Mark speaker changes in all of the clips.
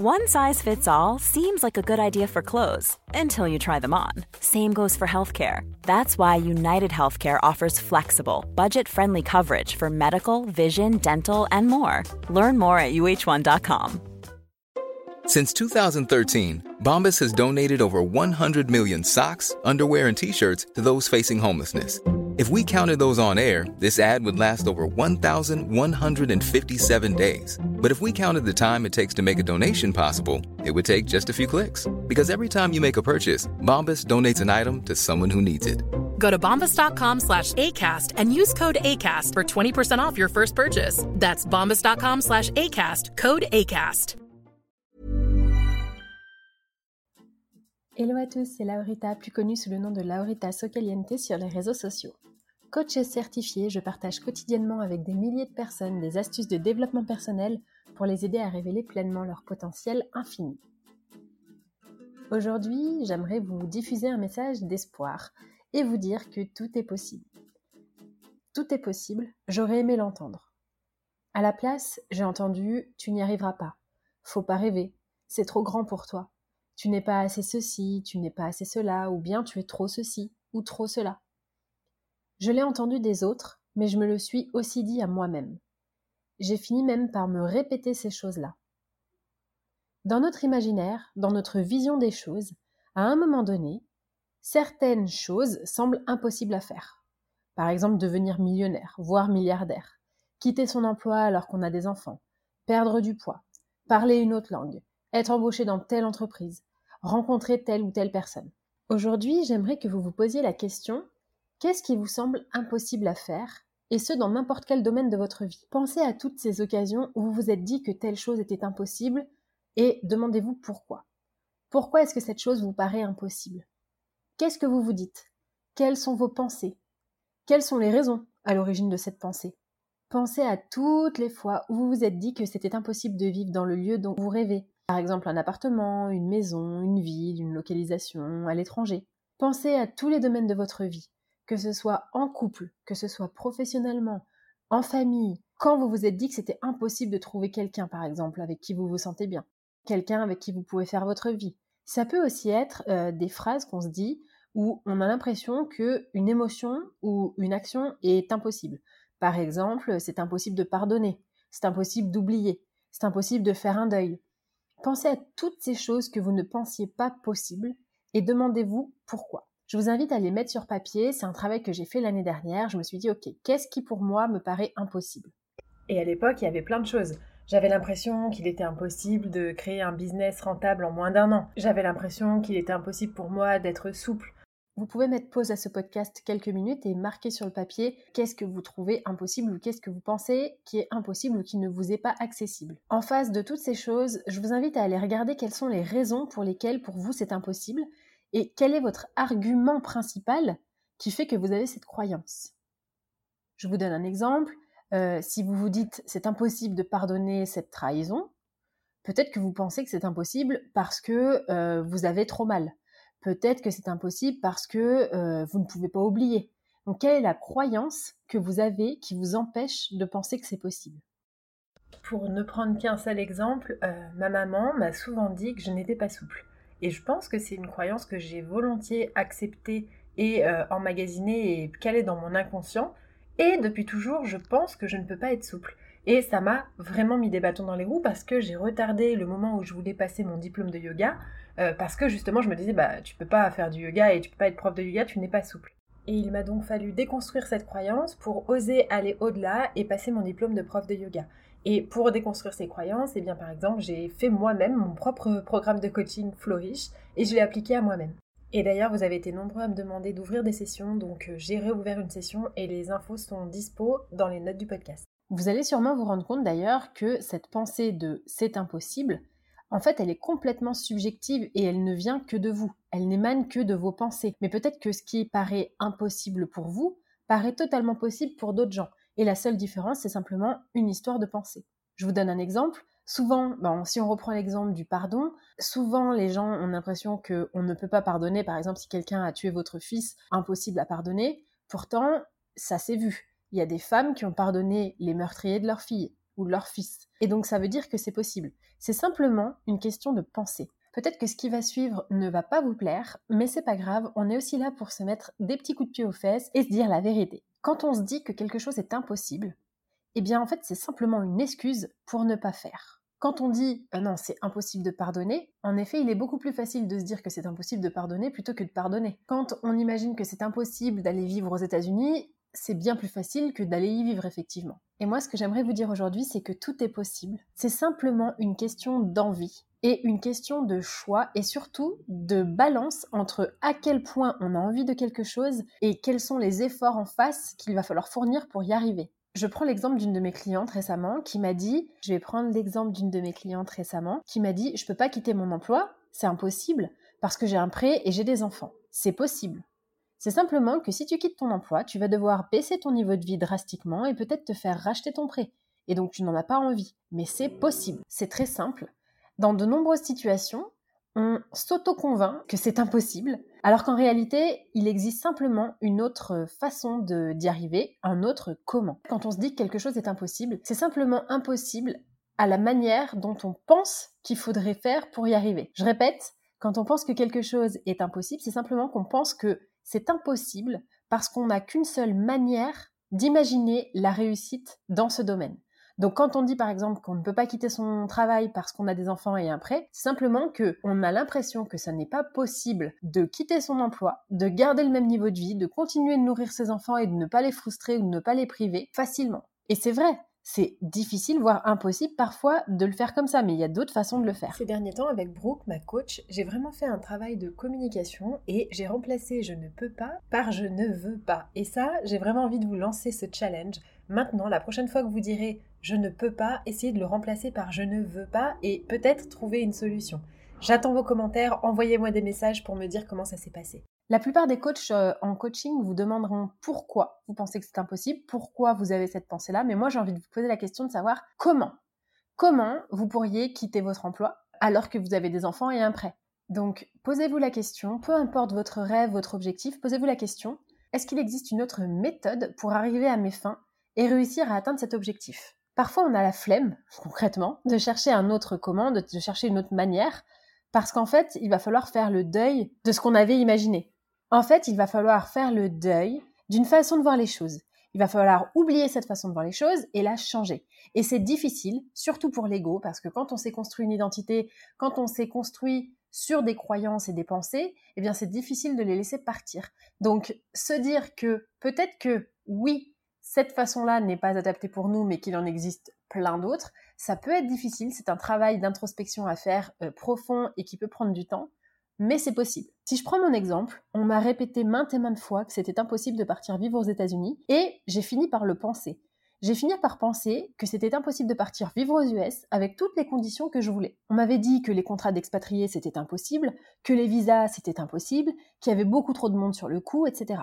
Speaker 1: One size fits all seems like a good idea for clothes until you try them on. Same goes for healthcare. That's why United Healthcare offers flexible, budget friendly coverage for medical, vision, dental, and more. Learn more at uh1.com.
Speaker 2: Since 2013, Bombas has donated over 100 million socks, underwear, and t shirts to those facing homelessness. If we counted those on air, this ad would last over 1,157 days. But if we counted the time it takes to make a donation possible, it would take just a few clicks. Because every time you make a purchase, Bombas donates an item to someone who needs it.
Speaker 3: Go to bombas.com slash ACAST and use code ACAST for 20% off your first purchase. That's bombas.com slash ACAST, code ACAST.
Speaker 4: Hello à tous, c'est Laurita, plus connue sous le nom de Laurita Socaliente sur les réseaux sociaux. Coach certifié, je partage quotidiennement avec des milliers de personnes des astuces de développement personnel pour les aider à révéler pleinement leur potentiel infini. Aujourd'hui, j'aimerais vous diffuser un message d'espoir et vous dire que tout est possible. Tout est possible, j'aurais aimé l'entendre. À la place, j'ai entendu Tu n'y arriveras pas. Faut pas rêver. C'est trop grand pour toi tu n'es pas assez ceci, tu n'es pas assez cela, ou bien tu es trop ceci, ou trop cela. Je l'ai entendu des autres, mais je me le suis aussi dit à moi-même. J'ai fini même par me répéter ces choses-là. Dans notre imaginaire, dans notre vision des choses, à un moment donné, certaines choses semblent impossibles à faire. Par exemple, devenir millionnaire, voire milliardaire, quitter son emploi alors qu'on a des enfants, perdre du poids, parler une autre langue, être embauché dans telle entreprise, rencontrer telle ou telle personne. Aujourd'hui, j'aimerais que vous vous posiez la question qu'est-ce qui vous semble impossible à faire et ce dans n'importe quel domaine de votre vie? Pensez à toutes ces occasions où vous vous êtes dit que telle chose était impossible et demandez-vous pourquoi. Pourquoi est-ce que cette chose vous paraît impossible? Qu'est-ce que vous vous dites? Quelles sont vos pensées? Quelles sont les raisons à l'origine de cette pensée? Pensez à toutes les fois où vous vous êtes dit que c'était impossible de vivre dans le lieu dont vous rêvez, par exemple un appartement, une maison, une ville, une localisation, à l'étranger. Pensez à tous les domaines de votre vie, que ce soit en couple, que ce soit professionnellement, en famille, quand vous vous êtes dit que c'était impossible de trouver quelqu'un, par exemple, avec qui vous vous sentez bien, quelqu'un avec qui vous pouvez faire votre vie. Ça peut aussi être euh, des phrases qu'on se dit où on a l'impression que une émotion ou une action est impossible. Par exemple, c'est impossible de pardonner, c'est impossible d'oublier, c'est impossible de faire un deuil, Pensez à toutes ces choses que vous ne pensiez pas possibles et demandez-vous pourquoi. Je vous invite à les mettre sur papier, c'est un travail que j'ai fait l'année dernière, je me suis dit ok, qu'est-ce qui pour moi me paraît impossible?
Speaker 5: Et à l'époque, il y avait plein de choses. J'avais l'impression qu'il était impossible de créer un business rentable en moins d'un an. J'avais l'impression qu'il était impossible pour moi d'être souple.
Speaker 4: Vous pouvez mettre pause à ce podcast quelques minutes et marquer sur le papier qu'est-ce que vous trouvez impossible ou qu'est-ce que vous pensez qui est impossible ou qui ne vous est pas accessible. En face de toutes ces choses, je vous invite à aller regarder quelles sont les raisons pour lesquelles pour vous c'est impossible et quel est votre argument principal qui fait que vous avez cette croyance? Je vous donne un exemple. Euh, si vous vous dites c'est impossible de pardonner cette trahison, peut-être que vous pensez que c'est impossible parce que euh, vous avez trop mal peut-être que c'est impossible parce que euh, vous ne pouvez pas oublier. Donc quelle est la croyance que vous avez qui vous empêche de penser que c'est possible?
Speaker 5: Pour ne prendre qu'un seul exemple, ma maman m'a souvent dit que je n'étais pas souple. Et je pense que c'est une croyance que j'ai volontiers acceptée et euh, emmagasinée et calée dans mon inconscient. Et depuis toujours, je pense que je ne peux pas être souple. Et ça m'a vraiment mis des bâtons dans les roues parce que j'ai retardé le moment où je voulais passer mon diplôme de yoga euh, parce que justement je me disais bah tu peux pas faire du yoga et tu peux pas être prof de yoga, tu n'es pas souple. Et il m'a donc fallu déconstruire cette croyance pour oser aller au-delà et passer mon diplôme de prof de yoga. Et pour déconstruire ces croyances, eh par exemple, j'ai fait moi-même mon propre programme de coaching Flourish et je l'ai appliqué à moi-même. Et d'ailleurs, vous avez été nombreux à me demander d'ouvrir des sessions, donc euh, j'ai réouvert une session et les infos sont dispo dans les notes du podcast.
Speaker 4: Vous allez sûrement vous rendre compte d'ailleurs que cette pensée de c'est impossible, en fait, elle est complètement subjective et elle ne vient que de vous. Elle n'émane que de vos pensées. Mais peut-être que ce qui paraît impossible pour vous paraît totalement possible pour d'autres gens. Et la seule différence, c'est simplement une histoire de pensée. Je vous donne un exemple. Souvent, ben, si on reprend l'exemple du pardon, souvent les gens ont l'impression qu'on ne peut pas pardonner. Par exemple, si quelqu'un a tué votre fils, impossible à pardonner. Pourtant, ça s'est vu. Il y a des femmes qui ont pardonné les meurtriers de leur fille ou de leur fils. Et donc ça veut dire que c'est possible. C'est simplement une question de pensée. Peut-être que ce qui va suivre ne va pas vous plaire, mais c'est pas grave, on est aussi là pour se mettre des petits coups de pied aux fesses et se dire la vérité. Quand on se dit que quelque chose est impossible, eh bien en fait c'est simplement une excuse pour ne pas faire. Quand on dit ah non, c'est impossible de pardonner, en effet, il est beaucoup plus facile de se dire que c'est impossible de pardonner plutôt que de pardonner. Quand on imagine que c'est impossible d'aller vivre aux États-Unis, c'est bien plus facile que d'aller y vivre effectivement. Et moi, ce que j'aimerais vous dire aujourd'hui, c'est que tout est possible. C'est simplement une question d'envie et une question de choix et surtout de balance entre à quel point on a envie de quelque chose et quels sont les efforts en face qu'il va falloir fournir pour y arriver. Je prends l'exemple d'une de mes clientes récemment qui m'a dit, je vais prendre l'exemple d'une de mes clientes récemment qui m'a dit, je peux pas quitter mon emploi, c'est impossible parce que j'ai un prêt et j'ai des enfants. C'est possible. C'est simplement que si tu quittes ton emploi, tu vas devoir baisser ton niveau de vie drastiquement et peut-être te faire racheter ton prêt. Et donc tu n'en as pas envie. Mais c'est possible. C'est très simple. Dans de nombreuses situations, on s'auto-convainc que c'est impossible, alors qu'en réalité, il existe simplement une autre façon d'y arriver, un autre comment. Quand on se dit que quelque chose est impossible, c'est simplement impossible à la manière dont on pense qu'il faudrait faire pour y arriver. Je répète, quand on pense que quelque chose est impossible, c'est simplement qu'on pense que c'est impossible parce qu'on n'a qu'une seule manière d'imaginer la réussite dans ce domaine. Donc quand on dit par exemple qu'on ne peut pas quitter son travail parce qu'on a des enfants et un prêt, simplement que on a l'impression que ça n'est pas possible de quitter son emploi, de garder le même niveau de vie, de continuer de nourrir ses enfants et de ne pas les frustrer ou de ne pas les priver facilement. Et c'est vrai, c'est difficile, voire impossible parfois de le faire comme ça, mais il y a d'autres façons de le faire.
Speaker 5: Ces derniers temps, avec Brooke, ma coach, j'ai vraiment fait un travail de communication et j'ai remplacé je ne peux pas par je ne veux pas. Et ça, j'ai vraiment envie de vous lancer ce challenge. Maintenant, la prochaine fois que vous direz je ne peux pas, essayez de le remplacer par je ne veux pas et peut-être trouver une solution. J'attends vos commentaires, envoyez-moi des messages pour me dire comment ça s'est passé.
Speaker 4: La plupart des coachs euh, en coaching vous demanderont pourquoi vous pensez que c'est impossible, pourquoi vous avez cette pensée-là, mais moi j'ai envie de vous poser la question de savoir comment. Comment vous pourriez quitter votre emploi alors que vous avez des enfants et un prêt? Donc posez-vous la question, peu importe votre rêve, votre objectif, posez-vous la question, est-ce qu'il existe une autre méthode pour arriver à mes fins et réussir à atteindre cet objectif? Parfois on a la flemme, concrètement, de chercher un autre comment, de chercher une autre manière, parce qu'en fait il va falloir faire le deuil de ce qu'on avait imaginé. En fait, il va falloir faire le deuil d'une façon de voir les choses. Il va falloir oublier cette façon de voir les choses et la changer. Et c'est difficile, surtout pour l'ego, parce que quand on s'est construit une identité, quand on s'est construit sur des croyances et des pensées, eh bien c'est difficile de les laisser partir. Donc se dire que peut-être que oui, cette façon-là n'est pas adaptée pour nous, mais qu'il en existe plein d'autres, ça peut être difficile. C'est un travail d'introspection à faire euh, profond et qui peut prendre du temps mais c'est possible. Si je prends mon exemple, on m'a répété maintes et maintes fois que c'était impossible de partir vivre aux États-Unis, et j'ai fini par le penser. J'ai fini par penser que c'était impossible de partir vivre aux US avec toutes les conditions que je voulais. On m'avait dit que les contrats d'expatriés c'était impossible, que les visas c'était impossible, qu'il y avait beaucoup trop de monde sur le coup, etc.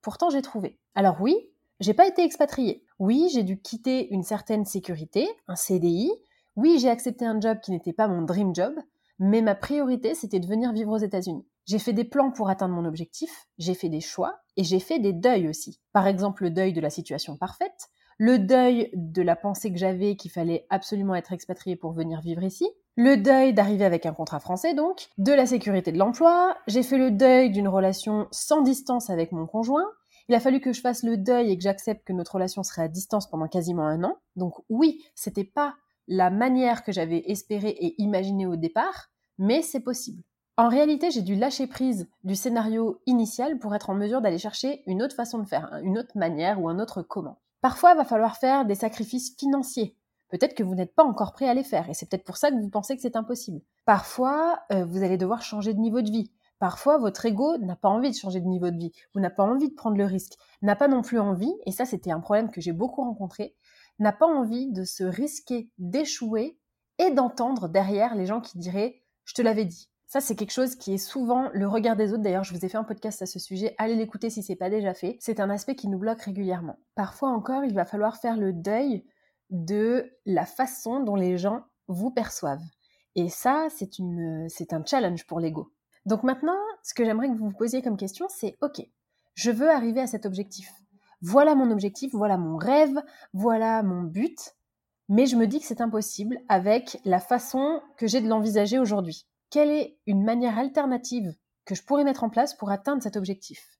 Speaker 4: Pourtant j'ai trouvé. Alors oui, j'ai pas été expatriée. Oui, j'ai dû quitter une certaine sécurité, un CDI. Oui, j'ai accepté un job qui n'était pas mon dream job, mais ma priorité, c'était de venir vivre aux États-Unis. J'ai fait des plans pour atteindre mon objectif, j'ai fait des choix et j'ai fait des deuils aussi. Par exemple, le deuil de la situation parfaite, le deuil de la pensée que j'avais qu'il fallait absolument être expatrié pour venir vivre ici, le deuil d'arriver avec un contrat français donc, de la sécurité de l'emploi, j'ai fait le deuil d'une relation sans distance avec mon conjoint, il a fallu que je fasse le deuil et que j'accepte que notre relation serait à distance pendant quasiment un an. Donc oui, c'était pas la manière que j'avais espéré et imaginé au départ, mais c'est possible. En réalité, j'ai dû lâcher prise du scénario initial pour être en mesure d'aller chercher une autre façon de faire, une autre manière ou un autre comment. Parfois, il va falloir faire des sacrifices financiers. Peut-être que vous n'êtes pas encore prêt à les faire et c'est peut-être pour ça que vous pensez que c'est impossible. Parfois, euh, vous allez devoir changer de niveau de vie. Parfois, votre ego n'a pas envie de changer de niveau de vie, ou n'a pas envie de prendre le risque, n'a pas non plus envie, et ça c'était un problème que j'ai beaucoup rencontré, n'a pas envie de se risquer d'échouer et d'entendre derrière les gens qui diraient je te l'avais dit. Ça, c'est quelque chose qui est souvent le regard des autres. D'ailleurs, je vous ai fait un podcast à ce sujet. Allez l'écouter si c'est pas déjà fait. C'est un aspect qui nous bloque régulièrement. Parfois encore, il va falloir faire le deuil de la façon dont les gens vous perçoivent. Et ça, c'est c'est un challenge pour l'ego. Donc maintenant, ce que j'aimerais que vous vous posiez comme question, c'est OK, je veux arriver à cet objectif. Voilà mon objectif, voilà mon rêve, voilà mon but, mais je me dis que c'est impossible avec la façon que j'ai de l'envisager aujourd'hui quelle est une manière alternative que je pourrais mettre en place pour atteindre cet objectif?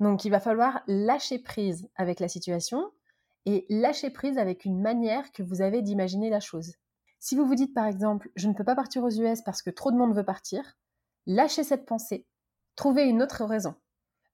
Speaker 4: Donc il va falloir lâcher prise avec la situation et lâcher prise avec une manière que vous avez d'imaginer la chose. Si vous vous dites par exemple je ne peux pas partir aux US parce que trop de monde veut partir, lâchez cette pensée, trouvez une autre raison.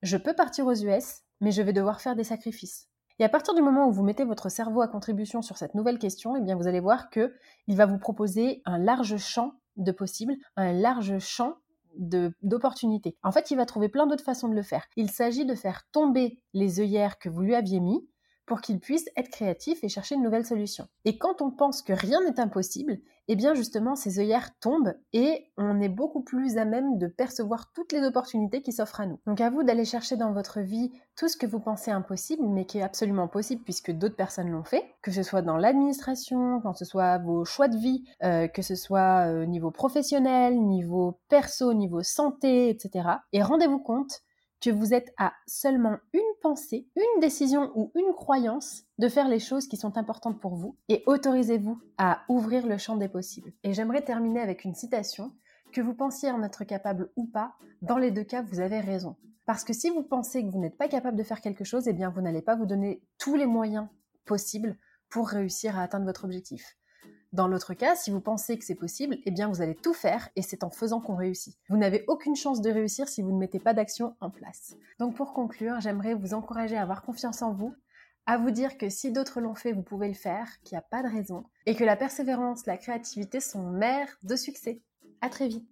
Speaker 4: Je peux partir aux US, mais je vais devoir faire des sacrifices. Et à partir du moment où vous mettez votre cerveau à contribution sur cette nouvelle question, eh bien vous allez voir que il va vous proposer un large champ de possibles, un large champ d'opportunités. En fait, il va trouver plein d'autres façons de le faire. Il s'agit de faire tomber les œillères que vous lui aviez mis pour qu'il puisse être créatif et chercher une nouvelle solution. Et quand on pense que rien n'est impossible, eh bien justement ces œillères tombent et on est beaucoup plus à même de percevoir toutes les opportunités qui s'offrent à nous. Donc à vous d'aller chercher dans votre vie tout ce que vous pensez impossible mais qui est absolument possible puisque d'autres personnes l'ont fait, que ce soit dans l'administration, quand ce soit vos choix de vie, euh, que ce soit au euh, niveau professionnel, niveau perso, niveau santé, etc. Et rendez-vous compte que vous êtes à seulement une pensée, une décision ou une croyance de faire les choses qui sont importantes pour vous et autorisez-vous à ouvrir le champ des possibles. Et j'aimerais terminer avec une citation. Que vous pensiez en être capable ou pas, dans les deux cas, vous avez raison. Parce que si vous pensez que vous n'êtes pas capable de faire quelque chose, eh bien, vous n'allez pas vous donner tous les moyens possibles pour réussir à atteindre votre objectif. Dans l'autre cas, si vous pensez que c'est possible, eh bien vous allez tout faire et c'est en faisant qu'on réussit. Vous n'avez aucune chance de réussir si vous ne mettez pas d'action en place. Donc pour conclure, j'aimerais vous encourager à avoir confiance en vous, à vous dire que si d'autres l'ont fait, vous pouvez le faire, qu'il n'y a pas de raison, et que la persévérance, la créativité sont mères de succès. À très vite.